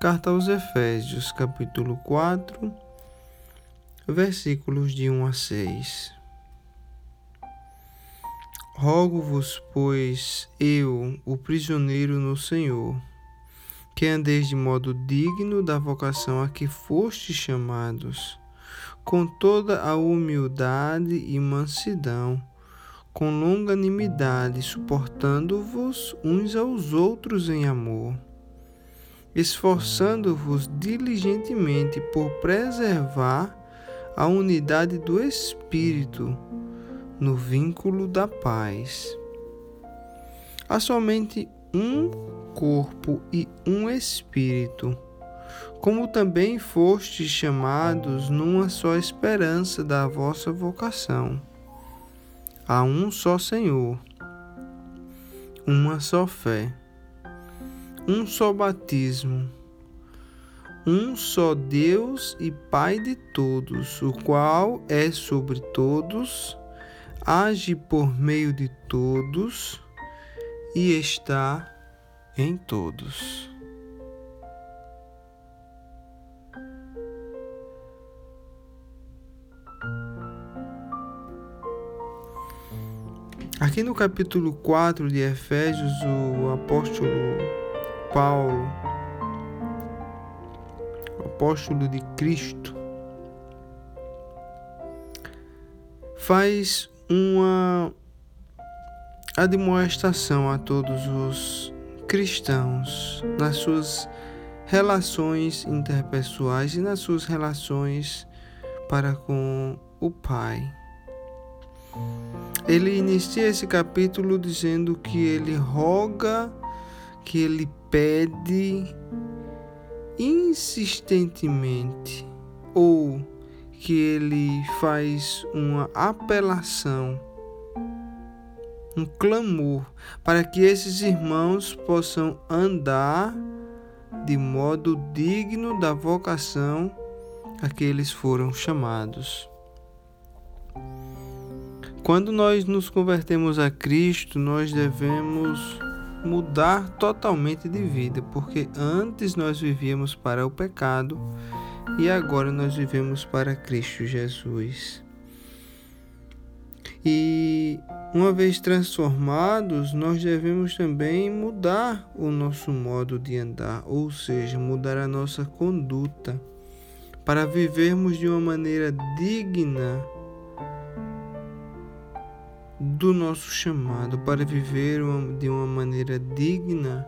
Carta aos Efésios, capítulo 4, versículos de 1 a 6. Rogo-vos, pois, eu, o prisioneiro no Senhor, que andeis de modo digno da vocação a que fostes chamados, com toda a humildade e mansidão, com longanimidade, suportando-vos uns aos outros em amor esforçando-vos diligentemente por preservar a unidade do Espírito no vínculo da paz. Há somente um corpo e um Espírito, como também fostes chamados numa só esperança da vossa vocação. Há um só Senhor, uma só fé um só batismo, um só Deus e Pai de todos, o qual é sobre todos, age por meio de todos e está em todos. Aqui no capítulo 4 de Efésios, o apóstolo Paulo, apóstolo de Cristo, faz uma admoestação a todos os cristãos nas suas relações interpessoais e nas suas relações para com o Pai. Ele inicia esse capítulo dizendo que ele roga, que ele pede insistentemente ou que ele faz uma apelação, um clamor para que esses irmãos possam andar de modo digno da vocação a que eles foram chamados. Quando nós nos convertemos a Cristo, nós devemos mudar totalmente de vida, porque antes nós vivíamos para o pecado e agora nós vivemos para Cristo Jesus. E uma vez transformados, nós devemos também mudar o nosso modo de andar, ou seja, mudar a nossa conduta, para vivermos de uma maneira digna do nosso chamado para viver de uma maneira digna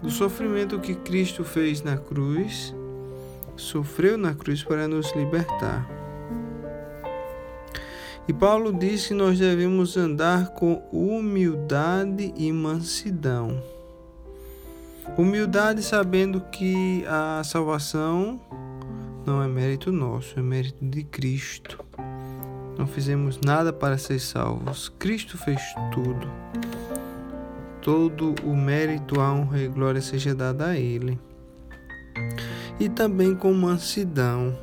do sofrimento que Cristo fez na cruz, sofreu na cruz para nos libertar. E Paulo diz que nós devemos andar com humildade e mansidão. Humildade sabendo que a salvação não é mérito nosso, é mérito de Cristo. Não fizemos nada para ser salvos. Cristo fez tudo. Todo o mérito, a honra e glória seja dada a Ele. E também com mansidão.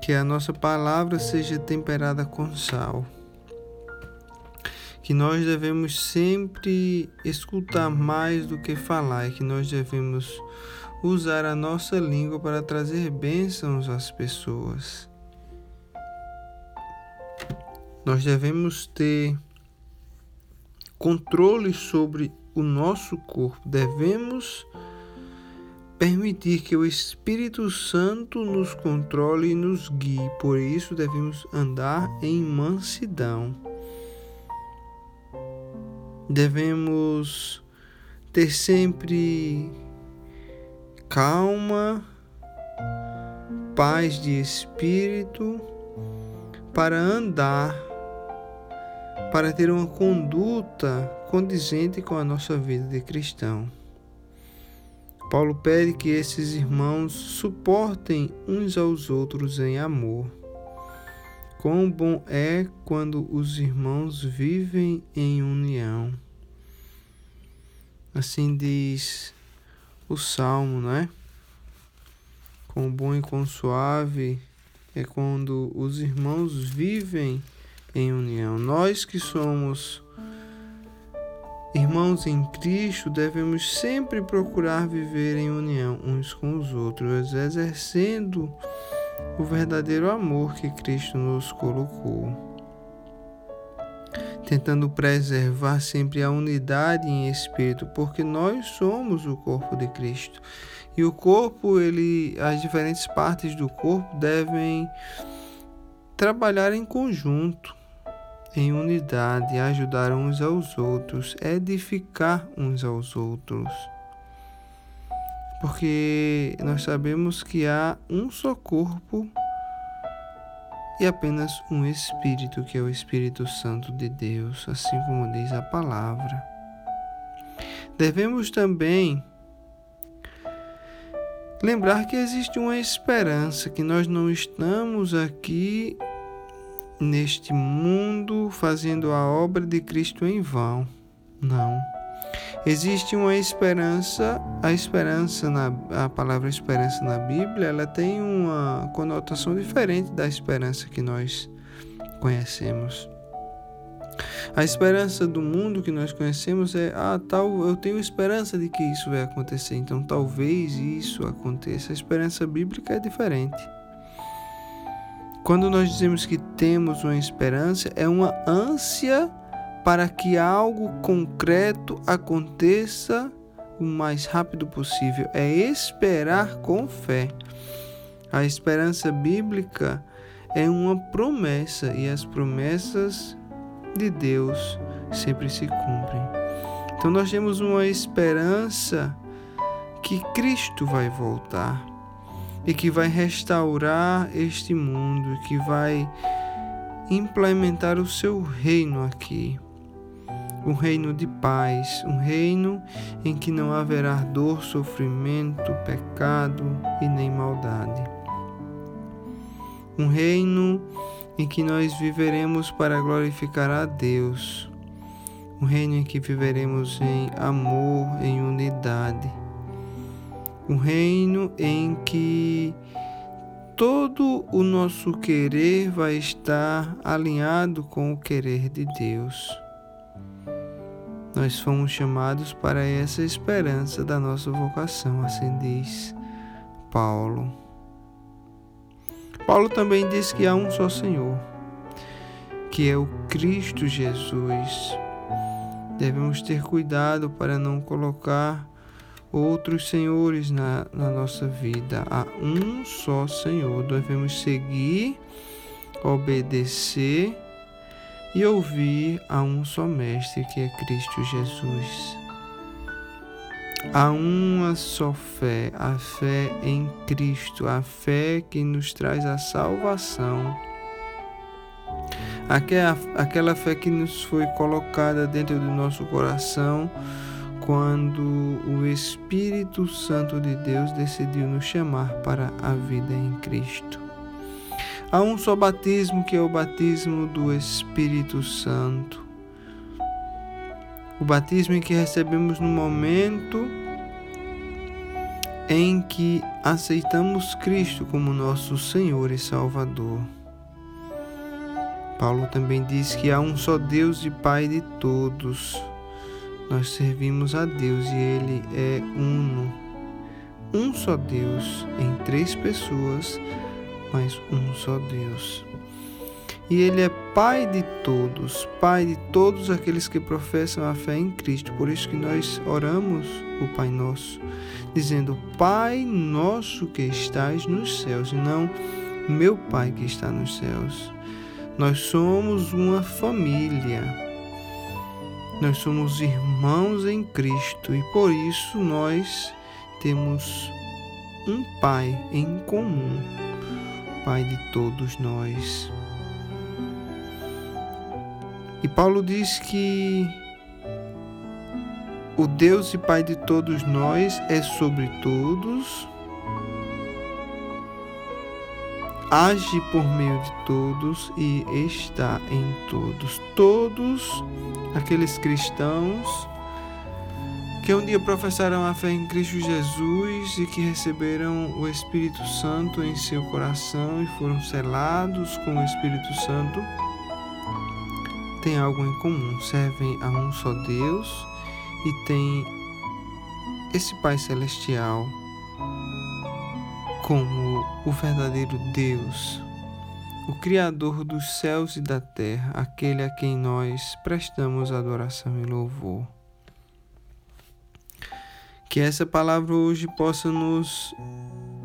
Que a nossa palavra seja temperada com sal. Que nós devemos sempre escutar mais do que falar e que nós devemos usar a nossa língua para trazer bênçãos às pessoas nós devemos ter controle sobre o nosso corpo, devemos permitir que o Espírito Santo nos controle e nos guie, por isso devemos andar em mansidão. Devemos ter sempre calma, paz de espírito para andar para ter uma conduta condizente com a nossa vida de cristão. Paulo pede que esses irmãos suportem uns aos outros em amor. Quão bom é quando os irmãos vivem em união. Assim diz o salmo, não é? Quão bom e quão suave é quando os irmãos vivem em união. Nós que somos Irmãos em Cristo, devemos sempre procurar viver em união uns com os outros, exercendo o verdadeiro amor que Cristo nos colocou. Tentando preservar sempre a unidade em espírito, porque nós somos o corpo de Cristo. E o corpo, ele, as diferentes partes do corpo devem trabalhar em conjunto em unidade, ajudar uns aos outros, edificar uns aos outros. Porque nós sabemos que há um só corpo e apenas um Espírito, que é o Espírito Santo de Deus, assim como diz a palavra. Devemos também lembrar que existe uma esperança, que nós não estamos aqui neste mundo fazendo a obra de Cristo em vão. Não. Existe uma esperança, a esperança na a palavra esperança na Bíblia, ela tem uma conotação diferente da esperança que nós conhecemos. A esperança do mundo que nós conhecemos é ah, tal, eu tenho esperança de que isso vai acontecer, então talvez isso aconteça. A esperança bíblica é diferente. Quando nós dizemos que temos uma esperança, é uma ânsia para que algo concreto aconteça o mais rápido possível. É esperar com fé. A esperança bíblica é uma promessa e as promessas de Deus sempre se cumprem. Então nós temos uma esperança que Cristo vai voltar e que vai restaurar este mundo, que vai implementar o seu reino aqui. Um reino de paz, um reino em que não haverá dor, sofrimento, pecado e nem maldade. Um reino em que nós viveremos para glorificar a Deus. Um reino em que viveremos em amor, em unidade um reino em que todo o nosso querer vai estar alinhado com o querer de Deus. Nós fomos chamados para essa esperança da nossa vocação, assim diz Paulo. Paulo também diz que há um só Senhor, que é o Cristo Jesus. Devemos ter cuidado para não colocar outros senhores na, na nossa vida. Há um só Senhor. Devemos seguir, obedecer e ouvir a um só Mestre, que é Cristo Jesus. Há uma só fé, a fé em Cristo, a fé que nos traz a salvação. Aquela fé que nos foi colocada dentro do nosso coração quando o Espírito Santo de Deus decidiu nos chamar para a vida em Cristo. Há um só batismo que é o batismo do Espírito Santo. O batismo em que recebemos no momento em que aceitamos Cristo como nosso Senhor e Salvador. Paulo também diz que há um só Deus e Pai de todos nós servimos a Deus e Ele é uno. Um só Deus em três pessoas, mas um só Deus. E Ele é Pai de todos, Pai de todos aqueles que professam a fé em Cristo. Por isso que nós oramos o Pai Nosso, dizendo: Pai nosso que estás nos céus, e não meu Pai que está nos céus. Nós somos uma família nós somos irmãos em Cristo e por isso nós temos um Pai em comum, Pai de todos nós. E Paulo diz que o Deus e Pai de todos nós é sobre todos age por meio de todos e está em todos. Todos aqueles cristãos que um dia professaram a fé em Cristo Jesus e que receberam o Espírito Santo em seu coração e foram selados com o Espírito Santo, têm algo em comum, servem a um só Deus e tem esse Pai Celestial como o verdadeiro Deus, o Criador dos céus e da terra, aquele a quem nós prestamos adoração e louvor. Que essa palavra hoje possa nos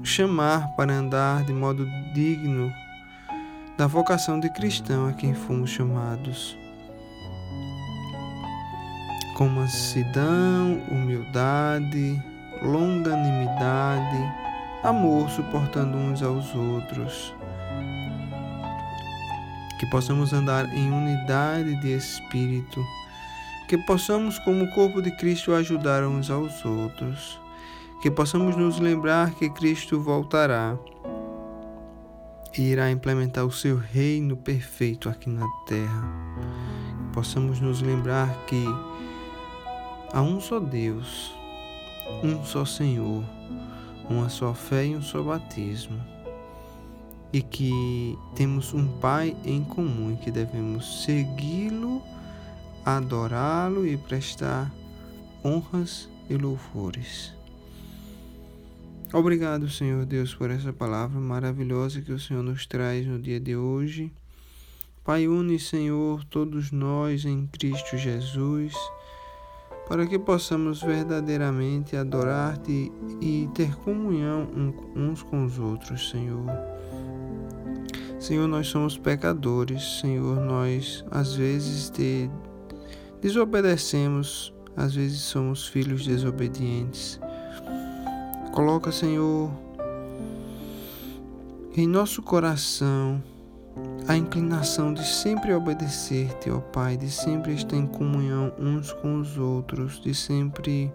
chamar para andar de modo digno da vocação de cristão a quem fomos chamados. Com mansidão, humildade, longanimidade, amor, suportando uns aos outros. Que possamos andar em unidade de espírito que possamos, como corpo de Cristo, ajudar uns aos outros, que possamos nos lembrar que Cristo voltará e irá implementar o seu reino perfeito aqui na terra. Que possamos nos lembrar que há um só Deus, um só Senhor, uma só fé e um só batismo. E que temos um Pai em comum e que devemos segui-lo adorá-lo e prestar honras e louvores. Obrigado, Senhor Deus, por essa palavra maravilhosa que o Senhor nos traz no dia de hoje. Pai, une, Senhor, todos nós em Cristo Jesus, para que possamos verdadeiramente adorar-te e ter comunhão uns com os outros, Senhor. Senhor, nós somos pecadores, Senhor, nós às vezes te desobedecemos, às vezes somos filhos desobedientes. Coloca, Senhor, em nosso coração a inclinação de sempre obedecer-te, ó Pai, de sempre estar em comunhão uns com os outros, de sempre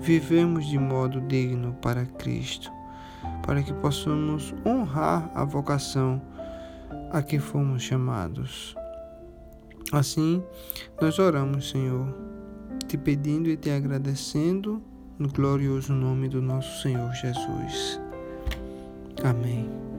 vivemos de modo digno para Cristo, para que possamos honrar a vocação a que fomos chamados. Assim, nós oramos, Senhor, te pedindo e te agradecendo no glorioso nome do nosso Senhor Jesus. Amém.